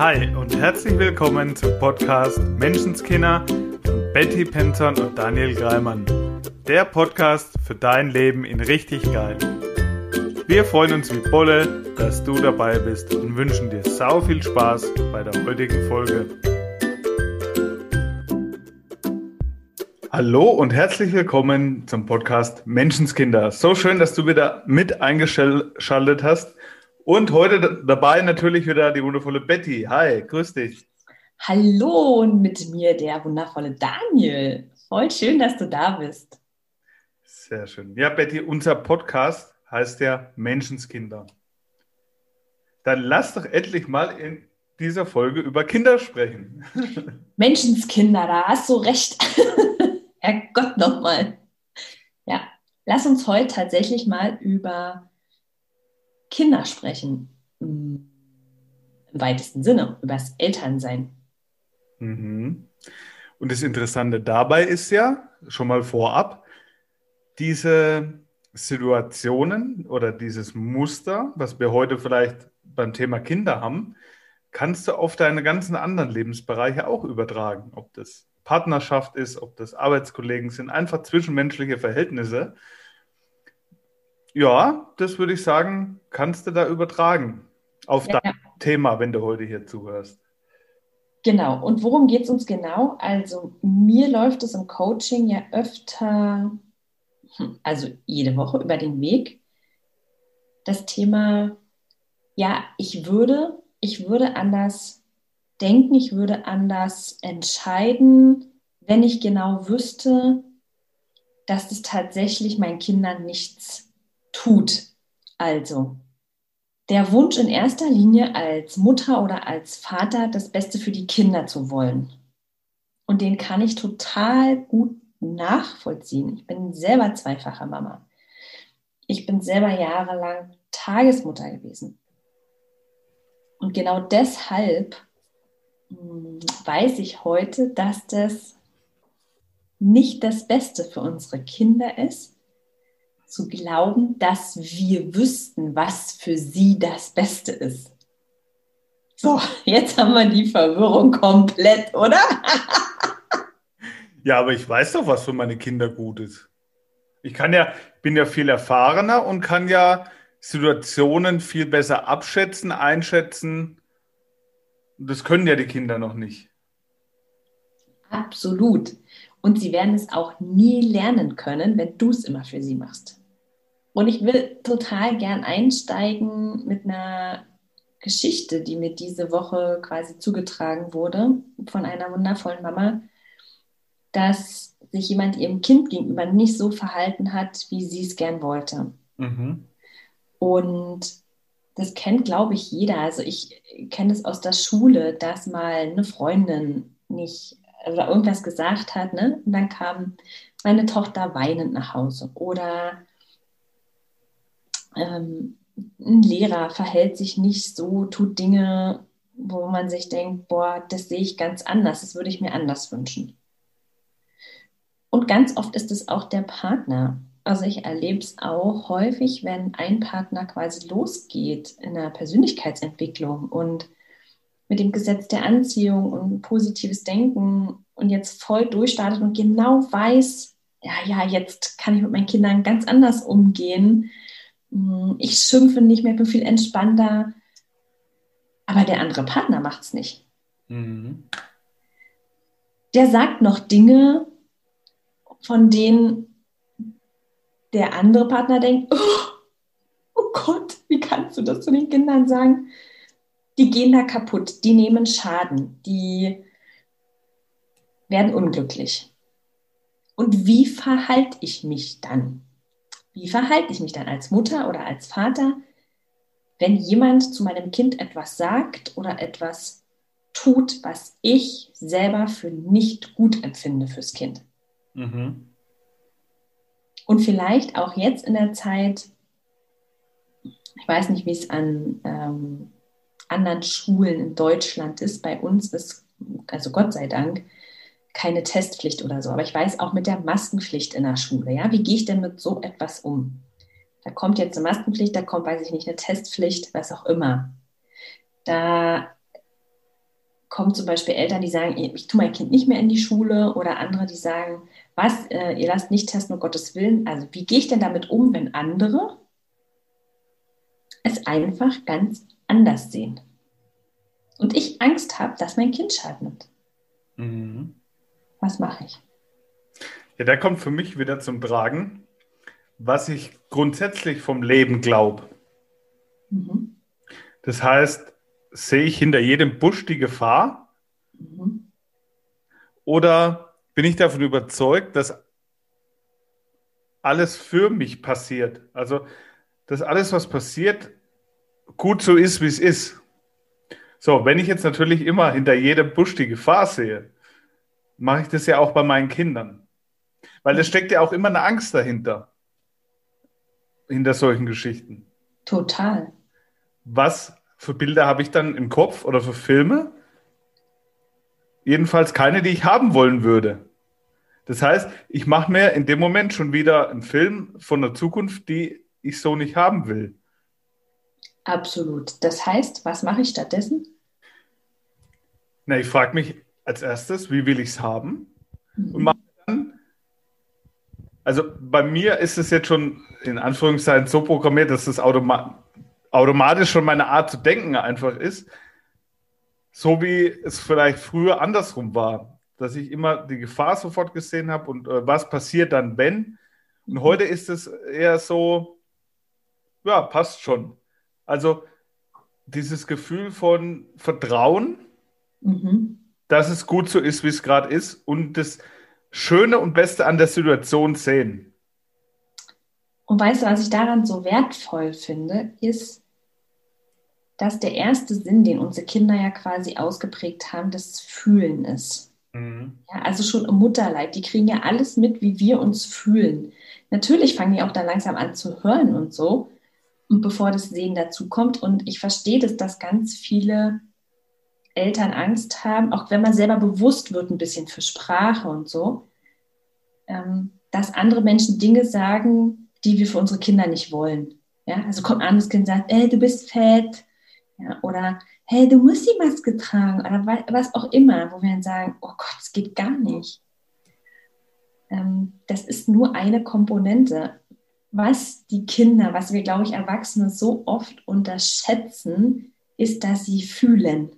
Hi und herzlich willkommen zum Podcast Menschenskinder von Betty Penton und Daniel Greimann. Der Podcast für dein Leben in richtig geil. Wir freuen uns wie Bolle, dass du dabei bist und wünschen dir sau viel Spaß bei der heutigen Folge. Hallo und herzlich willkommen zum Podcast Menschenskinder. So schön, dass du wieder mit eingeschaltet hast und heute dabei natürlich wieder die wundervolle Betty. Hi, grüß dich. Hallo und mit mir der wundervolle Daniel. Voll schön, dass du da bist. Sehr schön. Ja, Betty, unser Podcast heißt ja Menschenskinder. Dann lass doch endlich mal in dieser Folge über Kinder sprechen. Menschenskinder, da hast du recht. Herrgott nochmal. Ja, lass uns heute tatsächlich mal über Kinder sprechen. Im weitesten Sinne, über das Elternsein. Mhm. Und das Interessante dabei ist ja, schon mal vorab, diese Situationen oder dieses Muster, was wir heute vielleicht beim Thema Kinder haben, kannst du auf deine ganzen anderen Lebensbereiche auch übertragen. Ob das Partnerschaft ist, ob das Arbeitskollegen sind, einfach zwischenmenschliche Verhältnisse. Ja, das würde ich sagen, kannst du da übertragen auf ja, dein. Thema, wenn du heute hier zuhörst. Genau. Und worum geht es uns genau? Also mir läuft es im Coaching ja öfter, hm, also jede Woche über den Weg, das Thema, ja, ich würde, ich würde anders denken, ich würde anders entscheiden, wenn ich genau wüsste, dass es tatsächlich meinen Kindern nichts tut. Also, der Wunsch in erster Linie als Mutter oder als Vater das Beste für die Kinder zu wollen. Und den kann ich total gut nachvollziehen. Ich bin selber zweifache Mama. Ich bin selber jahrelang Tagesmutter gewesen. Und genau deshalb hm, weiß ich heute, dass das nicht das Beste für unsere Kinder ist, zu glauben, dass wir wüssten, was für sie das Beste ist. So, jetzt haben wir die Verwirrung komplett, oder? ja, aber ich weiß doch, was für meine Kinder gut ist. Ich kann ja, bin ja viel erfahrener und kann ja Situationen viel besser abschätzen, einschätzen. Das können ja die Kinder noch nicht. Absolut. Und sie werden es auch nie lernen können, wenn du es immer für sie machst. Und ich will total gern einsteigen mit einer Geschichte, die mir diese Woche quasi zugetragen wurde von einer wundervollen Mama, dass sich jemand ihrem Kind gegenüber nicht so verhalten hat, wie sie es gern wollte. Mhm. Und das kennt, glaube ich, jeder. Also ich kenne es aus der Schule, dass mal eine Freundin nicht oder irgendwas gesagt hat, ne? Und dann kam meine Tochter weinend nach Hause. Oder ähm, ein Lehrer verhält sich nicht so, tut Dinge, wo man sich denkt, boah, das sehe ich ganz anders, das würde ich mir anders wünschen. Und ganz oft ist es auch der Partner. Also ich erlebe es auch häufig, wenn ein Partner quasi losgeht in der Persönlichkeitsentwicklung und mit dem Gesetz der Anziehung und positives Denken und jetzt voll durchstartet und genau weiß, ja, ja, jetzt kann ich mit meinen Kindern ganz anders umgehen ich schimpfe nicht mehr, bin viel entspannter. Aber der andere Partner macht es nicht. Mhm. Der sagt noch Dinge, von denen der andere Partner denkt, oh, oh Gott, wie kannst du das zu den Kindern sagen? Die gehen da kaputt, die nehmen Schaden, die werden unglücklich. Und wie verhalte ich mich dann? Wie verhalte ich mich dann als Mutter oder als Vater, wenn jemand zu meinem Kind etwas sagt oder etwas tut, was ich selber für nicht gut empfinde fürs Kind? Mhm. Und vielleicht auch jetzt in der Zeit, ich weiß nicht, wie es an ähm, anderen Schulen in Deutschland ist, bei uns ist, also Gott sei Dank, keine Testpflicht oder so, aber ich weiß auch mit der Maskenpflicht in der Schule, ja, wie gehe ich denn mit so etwas um? Da kommt jetzt eine Maskenpflicht, da kommt, weiß ich nicht, eine Testpflicht, was auch immer. Da kommen zum Beispiel Eltern, die sagen, ich tue mein Kind nicht mehr in die Schule oder andere, die sagen, was, äh, ihr lasst nicht testen, um Gottes Willen. Also wie gehe ich denn damit um, wenn andere es einfach ganz anders sehen? Und ich Angst habe, dass mein Kind Schaden nimmt. Mhm. Was mache ich? Ja, da kommt für mich wieder zum Tragen, was ich grundsätzlich vom Leben glaube. Mhm. Das heißt, sehe ich hinter jedem Busch die Gefahr? Mhm. Oder bin ich davon überzeugt, dass alles für mich passiert? Also, dass alles, was passiert, gut so ist, wie es ist. So, wenn ich jetzt natürlich immer hinter jedem Busch die Gefahr sehe, mache ich das ja auch bei meinen Kindern. Weil es steckt ja auch immer eine Angst dahinter. Hinter solchen Geschichten. Total. Was für Bilder habe ich dann im Kopf oder für Filme? Jedenfalls keine, die ich haben wollen würde. Das heißt, ich mache mir in dem Moment schon wieder einen Film von der Zukunft, die ich so nicht haben will. Absolut. Das heißt, was mache ich stattdessen? Na, ich frage mich als erstes, wie will ich es haben? Und mache dann, also bei mir ist es jetzt schon in Anführungszeichen so programmiert, dass es automa automatisch schon meine Art zu denken einfach ist. So wie es vielleicht früher andersrum war, dass ich immer die Gefahr sofort gesehen habe und äh, was passiert dann, wenn. Und mhm. heute ist es eher so, ja, passt schon. Also dieses Gefühl von Vertrauen, mhm. Dass es gut so ist, wie es gerade ist und das Schöne und Beste an der Situation sehen. Und weißt du, was ich daran so wertvoll finde, ist, dass der erste Sinn, den unsere Kinder ja quasi ausgeprägt haben, das Fühlen ist. Mhm. Ja, also schon im Mutterleib, die kriegen ja alles mit, wie wir uns fühlen. Natürlich fangen die auch dann langsam an zu hören und so, bevor das Sehen dazu kommt. Und ich verstehe das, dass ganz viele Eltern Angst haben, auch wenn man selber bewusst wird, ein bisschen für Sprache und so, ähm, dass andere Menschen Dinge sagen, die wir für unsere Kinder nicht wollen. Ja, also kommt ein anderes Kind und sagt, ey, du bist fett. Ja, oder hey, du musst die Maske tragen. Oder was auch immer, wo wir dann sagen, oh Gott, das geht gar nicht. Ähm, das ist nur eine Komponente was die Kinder, was wir, glaube ich, Erwachsene so oft unterschätzen, ist, dass sie fühlen.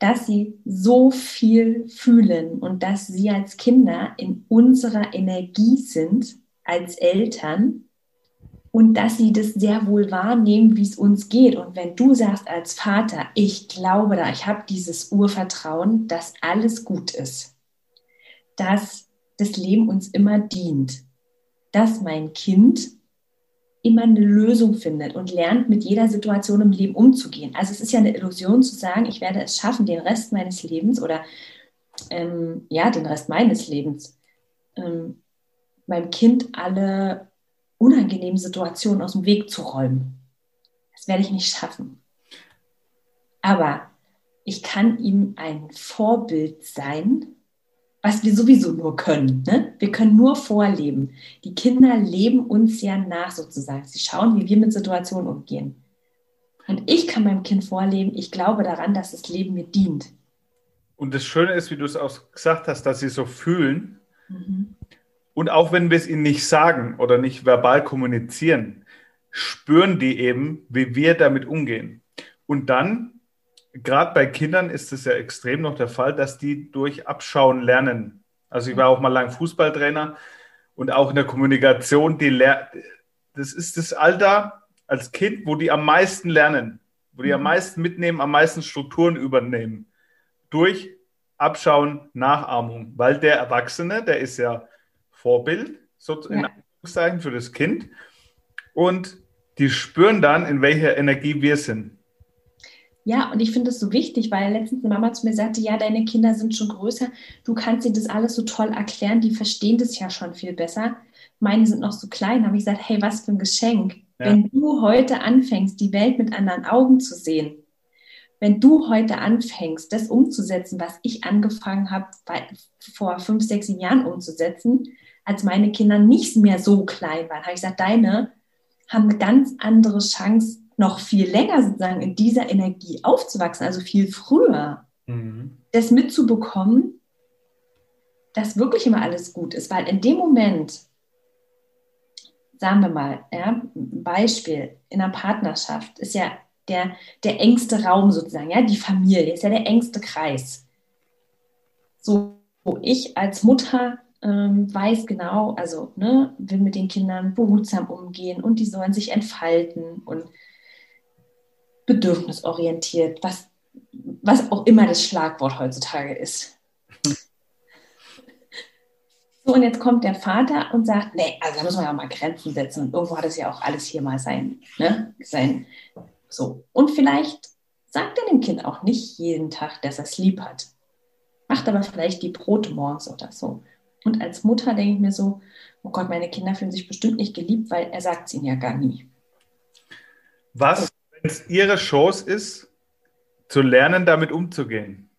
Dass sie so viel fühlen und dass sie als Kinder in unserer Energie sind, als Eltern und dass sie das sehr wohl wahrnehmen, wie es uns geht. Und wenn du sagst als Vater, ich glaube da, ich habe dieses Urvertrauen, dass alles gut ist, dass das Leben uns immer dient, dass mein Kind immer eine Lösung findet und lernt, mit jeder Situation im Leben umzugehen. Also es ist ja eine Illusion zu sagen, ich werde es schaffen, den Rest meines Lebens oder ähm, ja, den Rest meines Lebens ähm, meinem Kind alle unangenehmen Situationen aus dem Weg zu räumen. Das werde ich nicht schaffen. Aber ich kann ihm ein Vorbild sein was wir sowieso nur können. Ne? Wir können nur vorleben. Die Kinder leben uns ja nach sozusagen. Sie schauen, wie wir mit Situationen umgehen. Und ich kann meinem Kind vorleben, ich glaube daran, dass das Leben mir dient. Und das Schöne ist, wie du es auch gesagt hast, dass sie so fühlen. Mhm. Und auch wenn wir es ihnen nicht sagen oder nicht verbal kommunizieren, spüren die eben, wie wir damit umgehen. Und dann gerade bei Kindern ist es ja extrem noch der Fall, dass die durch Abschauen lernen. Also ich war auch mal lang Fußballtrainer und auch in der Kommunikation, die das ist das Alter als Kind, wo die am meisten lernen, wo die am mhm. meisten mitnehmen, am meisten Strukturen übernehmen. Durch Abschauen, Nachahmung, weil der Erwachsene, der ist ja Vorbild, so in Anführungszeichen für das Kind. Und die spüren dann, in welcher Energie wir sind. Ja, und ich finde es so wichtig, weil letztens eine Mama zu mir sagte, ja, deine Kinder sind schon größer, du kannst dir das alles so toll erklären, die verstehen das ja schon viel besser. Meine sind noch so klein, habe ich gesagt, hey, was für ein Geschenk. Ja. Wenn du heute anfängst, die Welt mit anderen Augen zu sehen, wenn du heute anfängst, das umzusetzen, was ich angefangen habe, vor fünf, sechs, sieben Jahren umzusetzen, als meine Kinder nicht mehr so klein waren, habe ich gesagt, deine haben eine ganz andere Chance, noch viel länger sozusagen in dieser Energie aufzuwachsen, also viel früher. mhm. das mitzubekommen, dass wirklich immer alles gut ist, weil in dem Moment, sagen wir mal, ja, Beispiel in einer Partnerschaft ist ja der, der engste Raum sozusagen, ja, die Familie ist ja der engste Kreis. So, wo ich als Mutter ähm, weiß genau, also ne, will mit den Kindern behutsam umgehen und die sollen sich entfalten und bedürfnisorientiert, was, was auch immer das Schlagwort heutzutage ist. So, und jetzt kommt der Vater und sagt, nee, also da muss man ja auch mal Grenzen setzen. Und irgendwo hat es ja auch alles hier mal sein, ne? sein so. Und vielleicht sagt er dem Kind auch nicht jeden Tag, dass er es lieb hat. Macht aber vielleicht die Brote morgens oder so. Und als Mutter denke ich mir so, oh Gott, meine Kinder fühlen sich bestimmt nicht geliebt, weil er sagt es ihnen ja gar nie. Was, wenn es ihre Chance ist, zu lernen, damit umzugehen?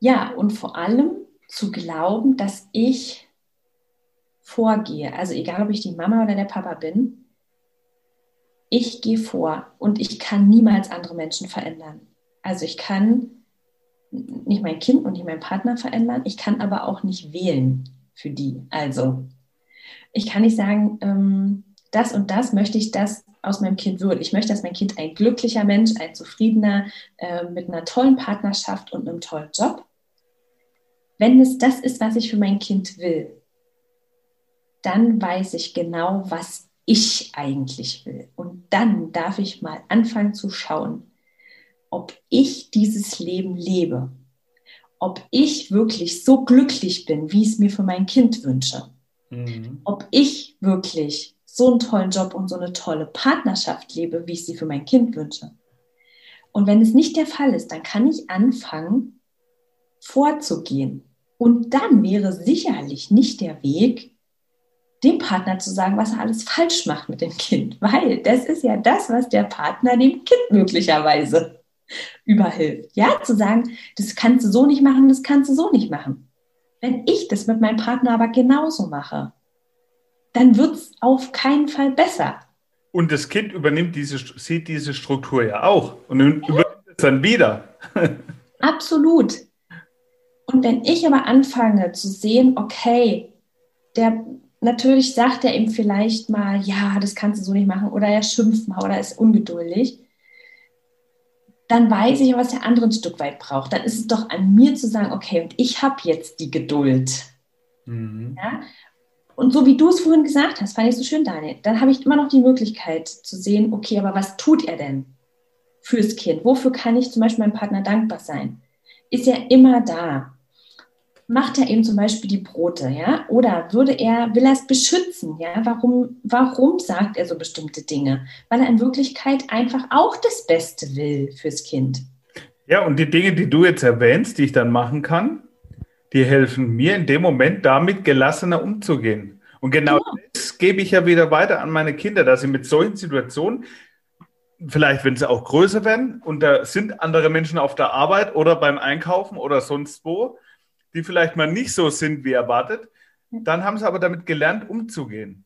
Ja, und vor allem zu glauben, dass ich vorgehe. Also egal, ob ich die Mama oder der Papa bin, ich gehe vor und ich kann niemals andere Menschen verändern. Also ich kann nicht mein Kind und nicht meinen Partner verändern. Ich kann aber auch nicht wählen für die. Also, ich kann nicht sagen, ähm, das und das möchte ich, dass aus meinem Kind wird. Ich möchte, dass mein Kind ein glücklicher Mensch, ein zufriedener, äh, mit einer tollen Partnerschaft und einem tollen Job. Wenn es das ist, was ich für mein Kind will, dann weiß ich genau, was ich eigentlich will. Und dann darf ich mal anfangen zu schauen, ob ich dieses Leben lebe, ob ich wirklich so glücklich bin, wie ich es mir für mein Kind wünsche, mhm. ob ich wirklich so einen tollen Job und so eine tolle Partnerschaft lebe, wie ich sie für mein Kind wünsche. Und wenn es nicht der Fall ist, dann kann ich anfangen, vorzugehen. Und dann wäre sicherlich nicht der Weg, dem Partner zu sagen, was er alles falsch macht mit dem Kind, weil das ist ja das, was der Partner dem Kind möglicherweise überhilft. Ja, zu sagen, das kannst du so nicht machen, das kannst du so nicht machen. Wenn ich das mit meinem Partner aber genauso mache, dann wird es auf keinen Fall besser. Und das Kind übernimmt diese, sieht diese Struktur ja auch und ja. übernimmt es dann wieder. Absolut. Und wenn ich aber anfange zu sehen, okay, der natürlich sagt er ihm vielleicht mal, ja, das kannst du so nicht machen, oder er schimpft mal oder ist ungeduldig dann weiß ich, was der andere ein Stück weit braucht. Dann ist es doch an mir zu sagen, okay, und ich habe jetzt die Geduld. Mhm. Ja? Und so wie du es vorhin gesagt hast, fand ich so schön, Daniel, dann habe ich immer noch die Möglichkeit zu sehen, okay, aber was tut er denn fürs Kind? Wofür kann ich zum Beispiel meinem Partner dankbar sein? Ist er immer da? macht er eben zum Beispiel die Brote, ja? Oder würde er, will er es beschützen, ja? Warum, warum sagt er so bestimmte Dinge? Weil er in Wirklichkeit einfach auch das Beste will fürs Kind. Ja, und die Dinge, die du jetzt erwähnst, die ich dann machen kann, die helfen mir in dem Moment damit gelassener umzugehen. Und genau ja. das gebe ich ja wieder weiter an meine Kinder, dass sie mit solchen Situationen, vielleicht wenn sie auch größer werden und da sind andere Menschen auf der Arbeit oder beim Einkaufen oder sonst wo, die vielleicht mal nicht so sind wie erwartet. Dann haben sie aber damit gelernt, umzugehen.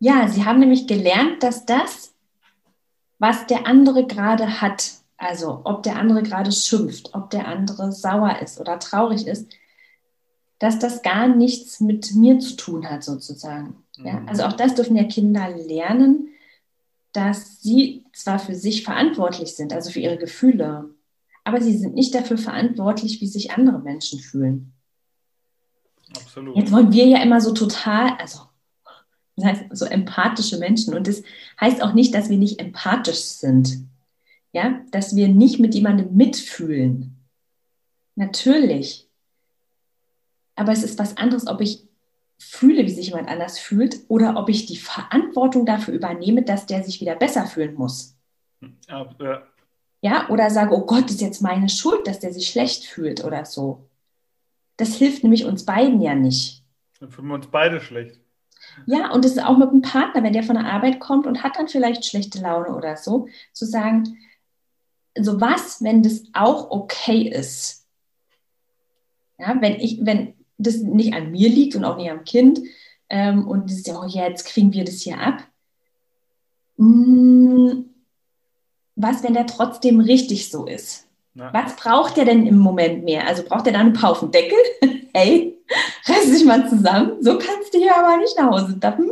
Ja, sie haben nämlich gelernt, dass das, was der andere gerade hat, also ob der andere gerade schimpft, ob der andere sauer ist oder traurig ist, dass das gar nichts mit mir zu tun hat, sozusagen. Ja? Mhm. Also auch das dürfen ja Kinder lernen, dass sie zwar für sich verantwortlich sind, also für ihre Gefühle, aber sie sind nicht dafür verantwortlich, wie sich andere Menschen fühlen. Absolut. Jetzt wollen wir ja immer so total, also das heißt, so empathische Menschen. Und das heißt auch nicht, dass wir nicht empathisch sind. Ja, dass wir nicht mit jemandem mitfühlen. Natürlich. Aber es ist was anderes, ob ich fühle, wie sich jemand anders fühlt, oder ob ich die Verantwortung dafür übernehme, dass der sich wieder besser fühlen muss. Ja, ja. Ja, oder sage, oh Gott, ist jetzt meine Schuld, dass der sich schlecht fühlt oder so. Das hilft nämlich uns beiden ja nicht. Dann fühlen wir uns beide schlecht. Ja, und es ist auch mit dem Partner, wenn der von der Arbeit kommt und hat dann vielleicht schlechte Laune oder so, zu sagen, so was, wenn das auch okay ist. Ja, wenn ich, wenn das nicht an mir liegt und auch nicht am Kind ähm, und dieses, oh ja, jetzt kriegen wir das hier ab. Mh, hm, was, wenn der trotzdem richtig so ist? Na. Was braucht er denn im Moment mehr? Also braucht er da einen Paufen Deckel? hey, reiß dich mal zusammen. So kannst du hier aber nicht nach Hause dappen.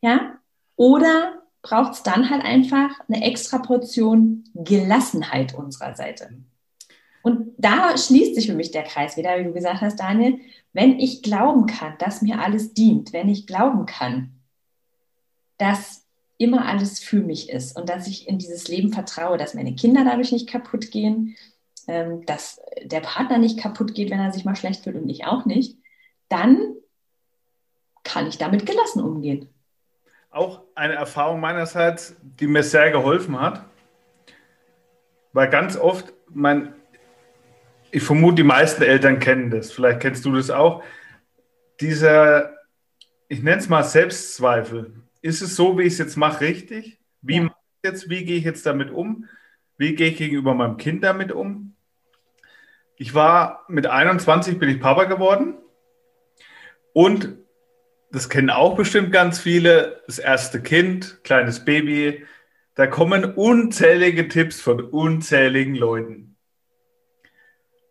Ja? Oder braucht es dann halt einfach eine extra Portion Gelassenheit unserer Seite? Und da schließt sich für mich der Kreis wieder, wie du gesagt hast, Daniel. Wenn ich glauben kann, dass mir alles dient, wenn ich glauben kann, dass immer alles für mich ist und dass ich in dieses Leben vertraue, dass meine Kinder dadurch nicht kaputt gehen, ähm, dass der Partner nicht kaputt geht, wenn er sich mal schlecht fühlt und ich auch nicht, dann kann ich damit gelassen umgehen. Auch eine Erfahrung meinerseits, die mir sehr geholfen hat, weil ganz oft, mein, ich vermute, die meisten Eltern kennen das, vielleicht kennst du das auch, dieser, ich nenne es mal Selbstzweifel. Ist es so, wie ich es jetzt mache, richtig? Wie ja. mache ich jetzt, wie gehe ich jetzt damit um? Wie gehe ich gegenüber meinem Kind damit um? Ich war mit 21 bin ich Papa geworden und das kennen auch bestimmt ganz viele, das erste Kind, kleines Baby, da kommen unzählige Tipps von unzähligen Leuten.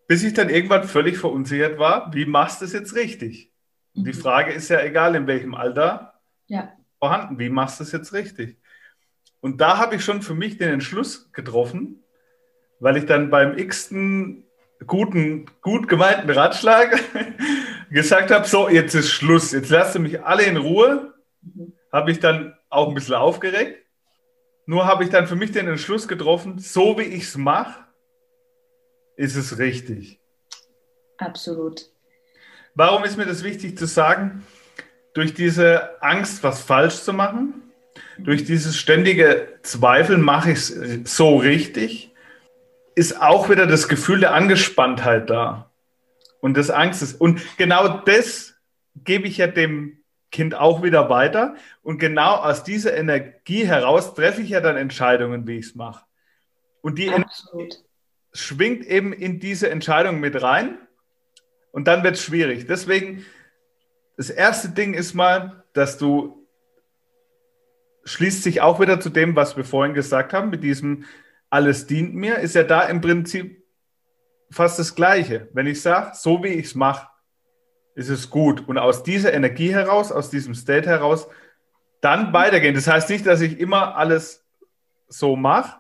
Bis ich dann irgendwann völlig verunsichert war, wie machst du es jetzt richtig? Mhm. Die Frage ist ja egal, in welchem Alter ja. vorhanden, wie machst du es jetzt richtig? Und da habe ich schon für mich den Entschluss getroffen, weil ich dann beim x-ten guten, gut gemeinten Ratschlag gesagt habe, so, jetzt ist Schluss, jetzt lasst ihr mich alle in Ruhe, habe ich dann auch ein bisschen aufgeregt. Nur habe ich dann für mich den Entschluss getroffen, so wie ich es mache, ist es richtig. Absolut. Warum ist mir das wichtig zu sagen? Durch diese Angst, was falsch zu machen, durch dieses ständige Zweifeln, mache ich es so richtig, ist auch wieder das Gefühl der Angespanntheit da und des Angstes. Und genau das gebe ich ja dem Kind auch wieder weiter. Und genau aus dieser Energie heraus treffe ich ja dann Entscheidungen, wie ich es mache. Und die Absolut. Schwingt eben in diese Entscheidung mit rein. Und dann wird es schwierig. Deswegen, das erste Ding ist mal, dass du schließt sich auch wieder zu dem, was wir vorhin gesagt haben, mit diesem alles dient mir, ist ja da im Prinzip fast das Gleiche. Wenn ich sage, so wie ich es mache, ist es gut. Und aus dieser Energie heraus, aus diesem State heraus, dann weitergehen. Das heißt nicht, dass ich immer alles so mache.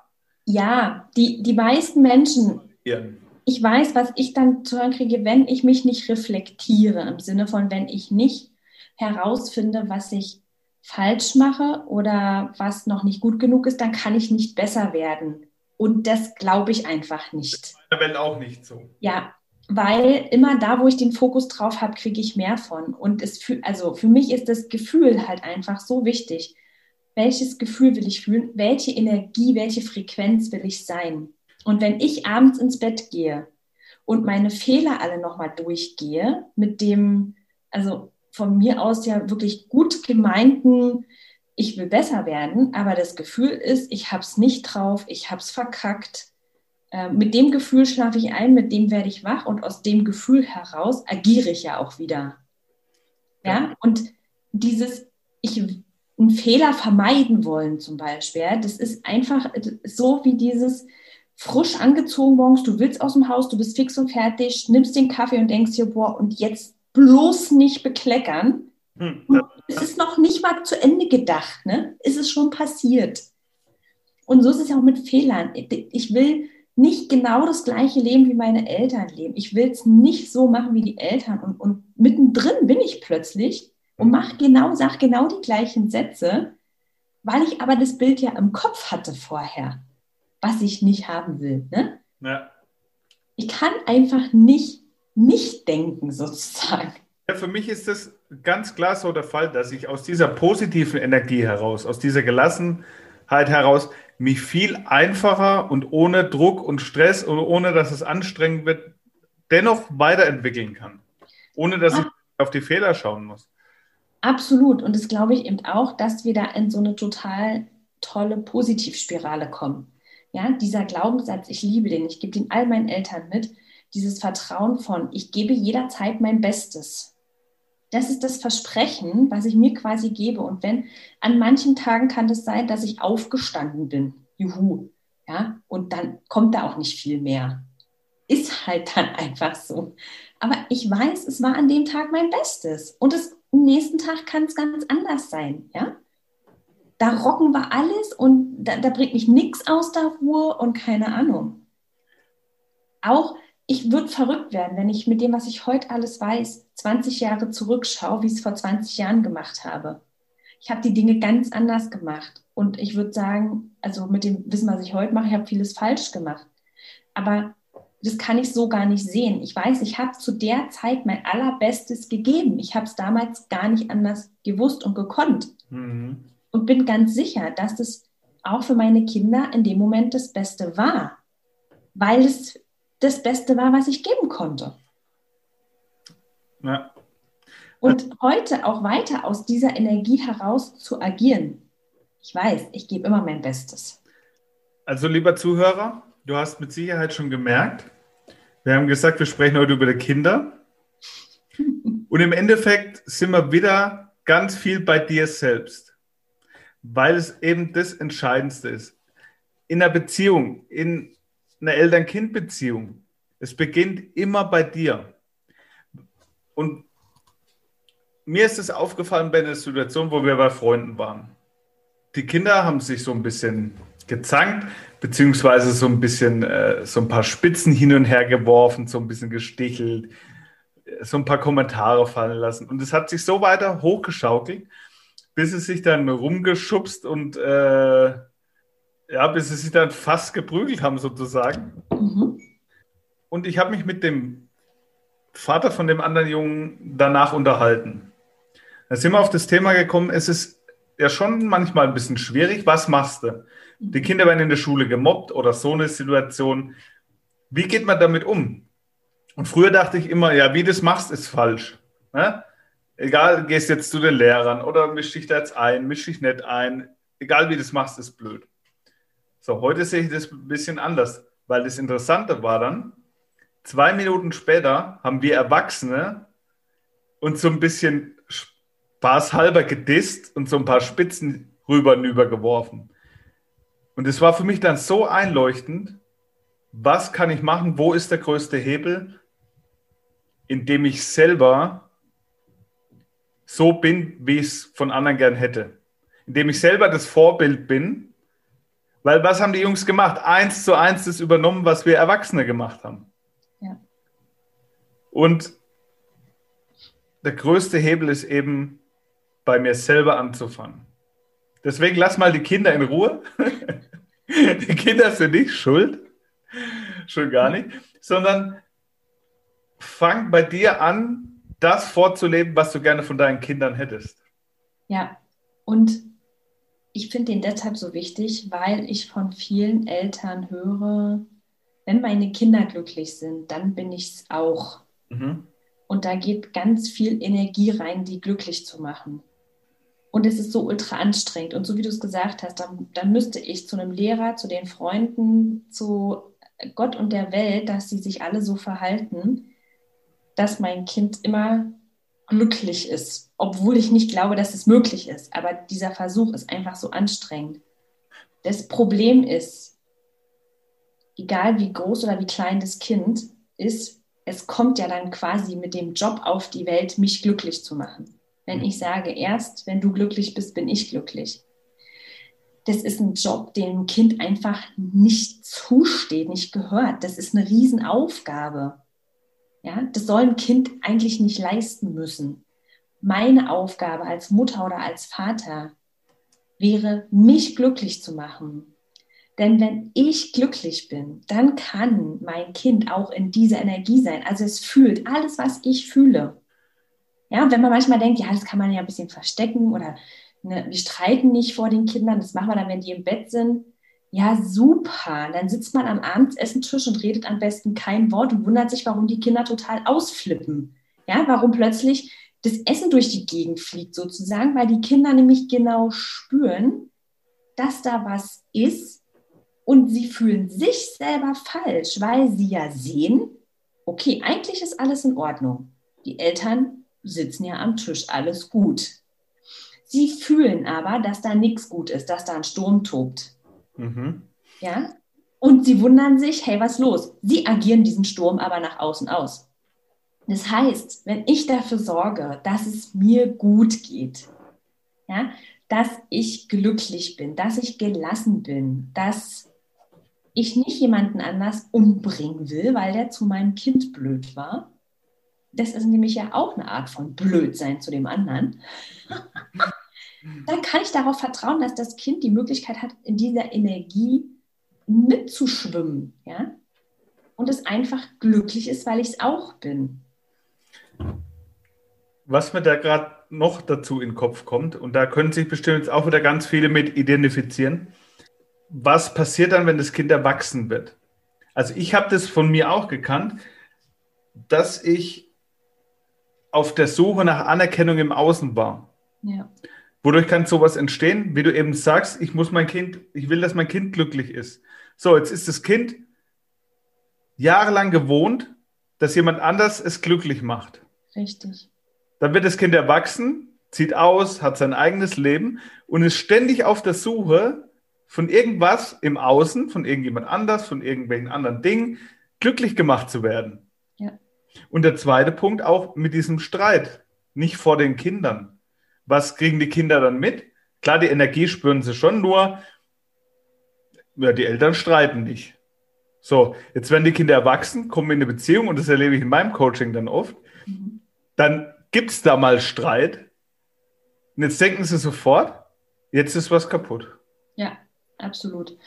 Ja, die, die meisten Menschen, ja. ich weiß, was ich dann zu hören kriege, wenn ich mich nicht reflektiere, im Sinne von, wenn ich nicht herausfinde, was ich falsch mache oder was noch nicht gut genug ist, dann kann ich nicht besser werden. Und das glaube ich einfach nicht. In der Welt auch nicht so. Ja, weil immer da, wo ich den Fokus drauf habe, kriege ich mehr von. Und es für, also für mich ist das Gefühl halt einfach so wichtig. Welches Gefühl will ich fühlen? Welche Energie, welche Frequenz will ich sein? Und wenn ich abends ins Bett gehe und meine Fehler alle nochmal durchgehe, mit dem, also von mir aus ja wirklich gut gemeinten, ich will besser werden, aber das Gefühl ist, ich habe es nicht drauf, ich habe es verkackt. Äh, mit dem Gefühl schlafe ich ein, mit dem werde ich wach und aus dem Gefühl heraus agiere ich ja auch wieder. Ja, ja? und dieses, ich einen Fehler vermeiden wollen zum Beispiel, das ist einfach so wie dieses frisch angezogen morgens, du willst aus dem Haus, du bist fix und fertig, nimmst den Kaffee und denkst dir, boah, und jetzt bloß nicht bekleckern. Hm. Es ist noch nicht mal zu Ende gedacht, ne? Es ist schon passiert. Und so ist es ja auch mit Fehlern. Ich will nicht genau das gleiche Leben wie meine Eltern leben. Ich will es nicht so machen wie die Eltern. Und, und mittendrin bin ich plötzlich und mache genau, sage genau die gleichen Sätze, weil ich aber das Bild ja im Kopf hatte vorher, was ich nicht haben will. Ne? Ja. Ich kann einfach nicht nicht denken sozusagen. Ja, für mich ist das ganz klar so der Fall, dass ich aus dieser positiven Energie heraus, aus dieser Gelassenheit heraus, mich viel einfacher und ohne Druck und Stress und ohne dass es anstrengend wird, dennoch weiterentwickeln kann. Ohne dass Ach. ich auf die Fehler schauen muss. Absolut. Und das glaube ich eben auch, dass wir da in so eine total tolle Positivspirale kommen. Ja, dieser Glaubenssatz, ich liebe den, ich gebe den all meinen Eltern mit, dieses Vertrauen von, ich gebe jederzeit mein Bestes das ist das Versprechen, was ich mir quasi gebe. Und wenn an manchen Tagen kann es das sein, dass ich aufgestanden bin, juhu, ja, und dann kommt da auch nicht viel mehr. ist halt dann einfach so. Aber ich weiß, es war an dem Tag mein Bestes. Und es, am nächsten Tag kann es ganz anders sein. Ja? Da rocken wir alles und da, da bringt mich nichts aus der Ruhe und keine Ahnung. Auch ich würde verrückt werden, wenn ich mit dem, was ich heute alles weiß, 20 Jahre zurückschaue, wie ich es vor 20 Jahren gemacht habe. Ich habe die Dinge ganz anders gemacht. Und ich würde sagen, also mit dem Wissen, was ich heute mache, ich habe vieles falsch gemacht. Aber das kann ich so gar nicht sehen. Ich weiß, ich habe zu der Zeit mein allerbestes gegeben. Ich habe es damals gar nicht anders gewusst und gekonnt. Mhm. Und bin ganz sicher, dass das auch für meine Kinder in dem Moment das Beste war. Weil es das Beste war, was ich geben konnte. Ja. Und heute auch weiter aus dieser Energie heraus zu agieren. Ich weiß, ich gebe immer mein Bestes. Also, lieber Zuhörer, du hast mit Sicherheit schon gemerkt, wir haben gesagt, wir sprechen heute über die Kinder. Und im Endeffekt sind wir wieder ganz viel bei dir selbst, weil es eben das Entscheidendste ist. In einer Beziehung, in einer Eltern-Kind-Beziehung, es beginnt immer bei dir. Und mir ist es aufgefallen bei einer Situation, wo wir bei Freunden waren. Die Kinder haben sich so ein bisschen gezankt, beziehungsweise so ein bisschen äh, so ein paar Spitzen hin und her geworfen, so ein bisschen gestichelt, so ein paar Kommentare fallen lassen. Und es hat sich so weiter hochgeschaukelt, bis es sich dann rumgeschubst und äh, ja, bis sie sich dann fast geprügelt haben, sozusagen. Mhm. Und ich habe mich mit dem Vater von dem anderen Jungen danach unterhalten. Da sind wir auf das Thema gekommen, es ist ja schon manchmal ein bisschen schwierig. Was machst du? Die Kinder werden in der Schule gemobbt oder so eine Situation. Wie geht man damit um? Und früher dachte ich immer, ja, wie du das machst, ist falsch. Ne? Egal, gehst jetzt zu den Lehrern oder misch dich da jetzt ein, misch dich nicht ein. Egal, wie du das machst, ist blöd. So, heute sehe ich das ein bisschen anders, weil das Interessante war dann, zwei Minuten später haben wir Erwachsene uns so ein bisschen spaßhalber gedisst und so ein paar Spitzen rüber und über geworfen. Und es war für mich dann so einleuchtend, was kann ich machen, wo ist der größte Hebel, indem ich selber so bin, wie ich es von anderen gern hätte. Indem ich selber das Vorbild bin, weil was haben die Jungs gemacht? Eins zu eins das übernommen, was wir Erwachsene gemacht haben. Ja. Und der größte Hebel ist eben, bei mir selber anzufangen. Deswegen lass mal die Kinder in Ruhe. die Kinder sind nicht schuld, schon gar nicht, sondern fang bei dir an, das vorzuleben, was du gerne von deinen Kindern hättest. Ja, und ich finde den deshalb so wichtig, weil ich von vielen Eltern höre, wenn meine Kinder glücklich sind, dann bin ich es auch. Mhm. Und da geht ganz viel Energie rein, die glücklich zu machen. Und es ist so ultra anstrengend. Und so wie du es gesagt hast, dann, dann müsste ich zu einem Lehrer, zu den Freunden, zu Gott und der Welt, dass sie sich alle so verhalten, dass mein Kind immer glücklich ist, obwohl ich nicht glaube, dass es möglich ist. Aber dieser Versuch ist einfach so anstrengend. Das Problem ist, egal wie groß oder wie klein das Kind ist, es kommt ja dann quasi mit dem Job auf die Welt, mich glücklich zu machen wenn ich sage, erst wenn du glücklich bist, bin ich glücklich. Das ist ein Job, dem Kind einfach nicht zusteht, nicht gehört. Das ist eine Riesenaufgabe. Ja, das soll ein Kind eigentlich nicht leisten müssen. Meine Aufgabe als Mutter oder als Vater wäre, mich glücklich zu machen. Denn wenn ich glücklich bin, dann kann mein Kind auch in dieser Energie sein. Also es fühlt alles, was ich fühle. Ja, wenn man manchmal denkt, ja, das kann man ja ein bisschen verstecken oder ne, wir streiten nicht vor den Kindern, das machen wir dann, wenn die im Bett sind. Ja, super. Dann sitzt man am Abendsessentisch und redet am besten kein Wort und wundert sich, warum die Kinder total ausflippen. Ja, warum plötzlich das Essen durch die Gegend fliegt sozusagen, weil die Kinder nämlich genau spüren, dass da was ist und sie fühlen sich selber falsch, weil sie ja sehen, okay, eigentlich ist alles in Ordnung. Die Eltern sitzen ja am Tisch, alles gut. Sie fühlen aber, dass da nichts gut ist, dass da ein Sturm tobt. Mhm. Ja? Und sie wundern sich, hey, was ist los? Sie agieren diesen Sturm aber nach außen aus. Das heißt, wenn ich dafür sorge, dass es mir gut geht, ja, dass ich glücklich bin, dass ich gelassen bin, dass ich nicht jemanden anders umbringen will, weil der zu meinem Kind blöd war. Das ist nämlich ja auch eine Art von Blödsein zu dem anderen. Dann kann ich darauf vertrauen, dass das Kind die Möglichkeit hat, in dieser Energie mitzuschwimmen, ja, und es einfach glücklich ist, weil ich es auch bin. Was mir da gerade noch dazu in den Kopf kommt, und da können sich bestimmt jetzt auch wieder ganz viele mit identifizieren, was passiert dann, wenn das Kind erwachsen wird? Also ich habe das von mir auch gekannt, dass ich auf der Suche nach Anerkennung im Außen war. Ja. Wodurch kann sowas entstehen, wie du eben sagst, ich muss mein Kind, ich will, dass mein Kind glücklich ist. So, jetzt ist das Kind jahrelang gewohnt, dass jemand anders es glücklich macht. Richtig. Dann wird das Kind erwachsen, zieht aus, hat sein eigenes Leben und ist ständig auf der Suche von irgendwas im Außen, von irgendjemand anders, von irgendwelchen anderen Dingen, glücklich gemacht zu werden. Und der zweite Punkt auch mit diesem Streit, nicht vor den Kindern. Was kriegen die Kinder dann mit? Klar, die Energie spüren sie schon, nur ja, die Eltern streiten nicht. So, jetzt werden die Kinder erwachsen, kommen in eine Beziehung und das erlebe ich in meinem Coaching dann oft. Dann gibt es da mal Streit. Und jetzt denken sie sofort, jetzt ist was kaputt. Ja, absolut.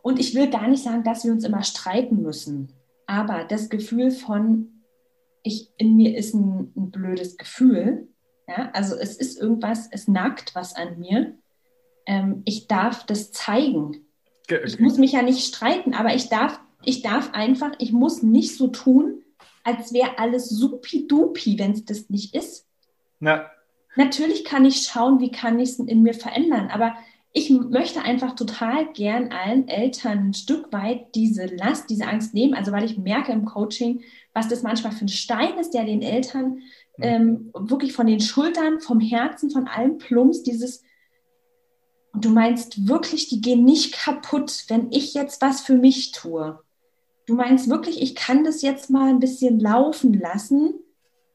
Und ich will gar nicht sagen, dass wir uns immer streiten müssen. Aber das Gefühl von, ich, in mir ist ein, ein blödes Gefühl. Ja, also es ist irgendwas, es nagt was an mir. Ähm, ich darf das zeigen ich muss mich ja nicht streiten, aber ich darf, ich darf einfach, ich muss nicht so tun, als wäre alles supi-dupi, wenn es das nicht ist. Ja. Natürlich kann ich schauen, wie kann ich es in mir verändern, aber ich möchte einfach total gern allen Eltern ein Stück weit diese Last, diese Angst nehmen. Also weil ich merke im Coaching, was das manchmal für ein Stein ist, der den Eltern ähm, wirklich von den Schultern, vom Herzen, von allem plumps, dieses und du meinst wirklich, die gehen nicht kaputt, wenn ich jetzt was für mich tue. Du meinst wirklich, ich kann das jetzt mal ein bisschen laufen lassen.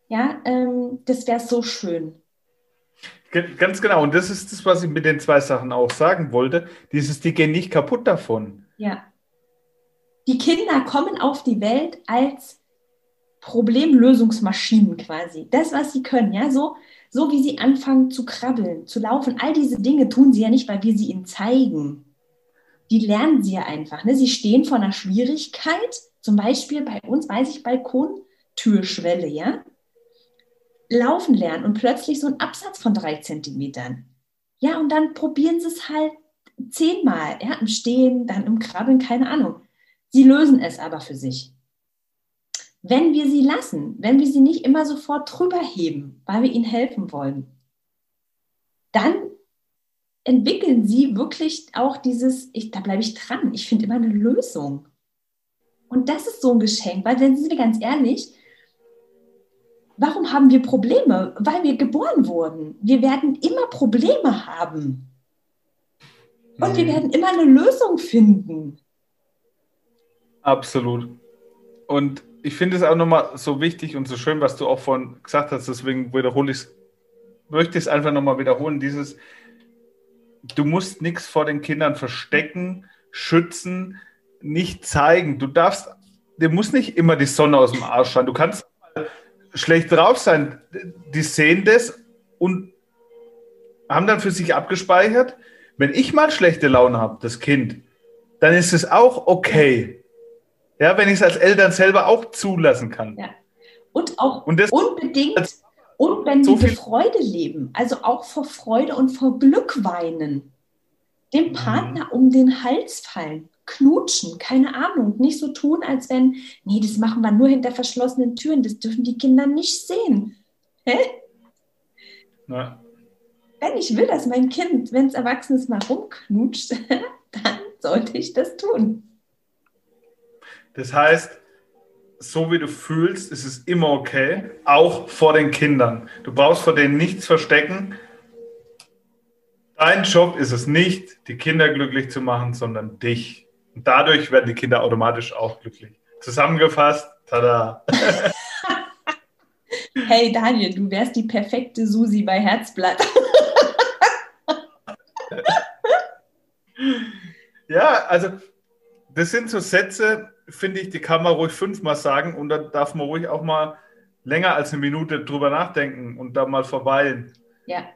Ja, ähm, das wäre so schön. Ganz genau. Und das ist das, was ich mit den zwei Sachen auch sagen wollte. Dieses, die gehen nicht kaputt davon. Ja. Die Kinder kommen auf die Welt als Problemlösungsmaschinen quasi. Das, was sie können, ja, so so wie sie anfangen zu krabbeln, zu laufen, all diese Dinge tun sie ja nicht, weil wir sie ihnen zeigen. Die lernen sie ja einfach. Ne? Sie stehen vor einer Schwierigkeit, zum Beispiel bei uns, weiß ich, Balkontürschwelle, ja? Laufen lernen und plötzlich so ein Absatz von drei Zentimetern. Ja, und dann probieren sie es halt zehnmal, ja, im Stehen, dann im Krabbeln, keine Ahnung. Sie lösen es aber für sich wenn wir sie lassen, wenn wir sie nicht immer sofort drüber heben, weil wir ihnen helfen wollen, dann entwickeln sie wirklich auch dieses, ich, da bleibe ich dran, ich finde immer eine Lösung. Und das ist so ein Geschenk, weil, wenn Sie ganz ehrlich, warum haben wir Probleme? Weil wir geboren wurden. Wir werden immer Probleme haben. Und wir werden immer eine Lösung finden. Absolut. Und ich finde es auch nochmal so wichtig und so schön, was du auch von gesagt hast, deswegen wiederhole ich es, möchte ich es einfach nochmal wiederholen, dieses, du musst nichts vor den Kindern verstecken, schützen, nicht zeigen. Du darfst, dir muss nicht immer die Sonne aus dem Arsch scheinen. Du kannst schlecht drauf sein. Die sehen das und haben dann für sich abgespeichert, wenn ich mal schlechte Laune habe, das Kind, dann ist es auch okay. Ja, wenn ich es als Eltern selber auch zulassen kann. Ja. Und auch und das, unbedingt, und wenn so diese Freude leben, also auch vor Freude und vor Glück weinen, dem mhm. Partner mhm. um den Hals fallen, knutschen, keine Ahnung, nicht so tun, als wenn, nee, das machen wir nur hinter verschlossenen Türen, das dürfen die Kinder nicht sehen. Hä? Na. Wenn ich will, dass mein Kind, wenn es erwachsen ist, mal rumknutscht, dann sollte ich das tun. Das heißt, so wie du fühlst, ist es immer okay, auch vor den Kindern. Du brauchst vor denen nichts verstecken. Dein Job ist es nicht, die Kinder glücklich zu machen, sondern dich. Und dadurch werden die Kinder automatisch auch glücklich. Zusammengefasst, tada. hey Daniel, du wärst die perfekte Susi bei Herzblatt. ja, also das sind so Sätze, finde ich, die kann man ruhig fünfmal sagen und da darf man ruhig auch mal länger als eine Minute drüber nachdenken und da mal verweilen. Ja.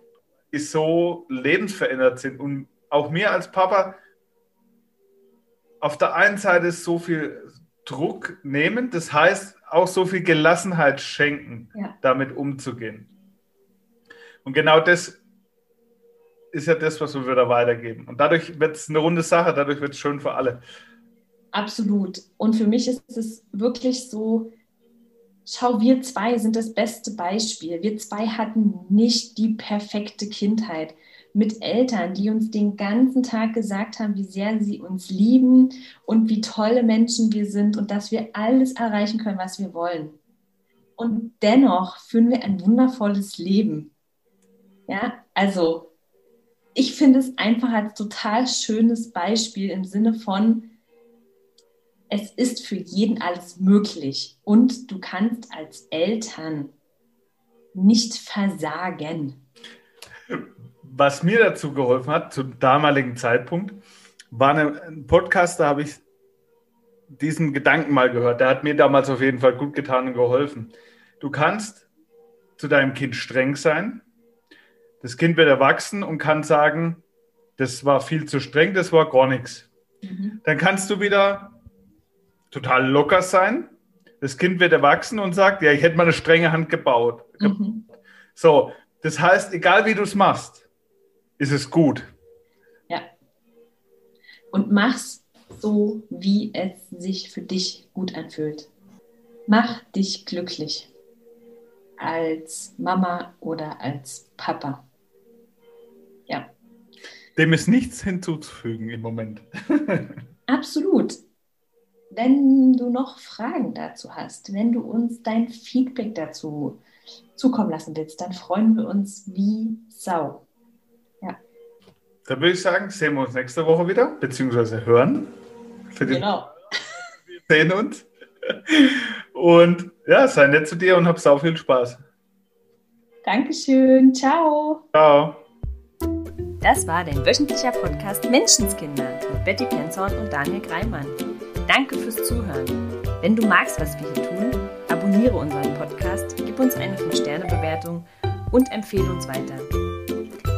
Ist so lebensverändert sind und auch mir als Papa auf der einen Seite so viel Druck nehmen, das heißt auch so viel Gelassenheit schenken, ja. damit umzugehen. Und genau das ist ja das, was wir da weitergeben. Und dadurch wird es eine runde Sache, dadurch wird es schön für alle. Absolut. Und für mich ist es wirklich so, schau, wir zwei sind das beste Beispiel. Wir zwei hatten nicht die perfekte Kindheit mit Eltern, die uns den ganzen Tag gesagt haben, wie sehr sie uns lieben und wie tolle Menschen wir sind und dass wir alles erreichen können, was wir wollen. Und dennoch führen wir ein wundervolles Leben. Ja, also ich finde es einfach als total schönes Beispiel im Sinne von, es ist für jeden alles möglich und du kannst als Eltern nicht versagen. Was mir dazu geholfen hat, zum damaligen Zeitpunkt, war ein Podcast, da habe ich diesen Gedanken mal gehört. Der hat mir damals auf jeden Fall gut getan und geholfen. Du kannst zu deinem Kind streng sein. Das Kind wird erwachsen und kann sagen, das war viel zu streng, das war gar nichts. Mhm. Dann kannst du wieder total locker sein. Das Kind wird erwachsen und sagt, ja, ich hätte mal eine strenge Hand gebaut. Mhm. So, das heißt, egal wie du es machst, ist es gut. Ja. Und mach's so, wie es sich für dich gut anfühlt. Mach dich glücklich als Mama oder als Papa. Ja. Dem ist nichts hinzuzufügen im Moment. Absolut. Wenn du noch Fragen dazu hast, wenn du uns dein Feedback dazu zukommen lassen willst, dann freuen wir uns wie Sau. Dann würde ich sagen, sehen wir uns nächste Woche wieder, beziehungsweise hören. genau. Wir sehen uns. Und ja, sei nett zu dir und hab sau viel Spaß. Dankeschön. Ciao. Ciao. Das war dein wöchentlicher Podcast Menschenskinder mit Betty Penzorn und Daniel Greimann. Danke fürs Zuhören. Wenn du magst, was wir hier tun, abonniere unseren Podcast, gib uns eine 5-Sterne-Bewertung und empfehle uns weiter.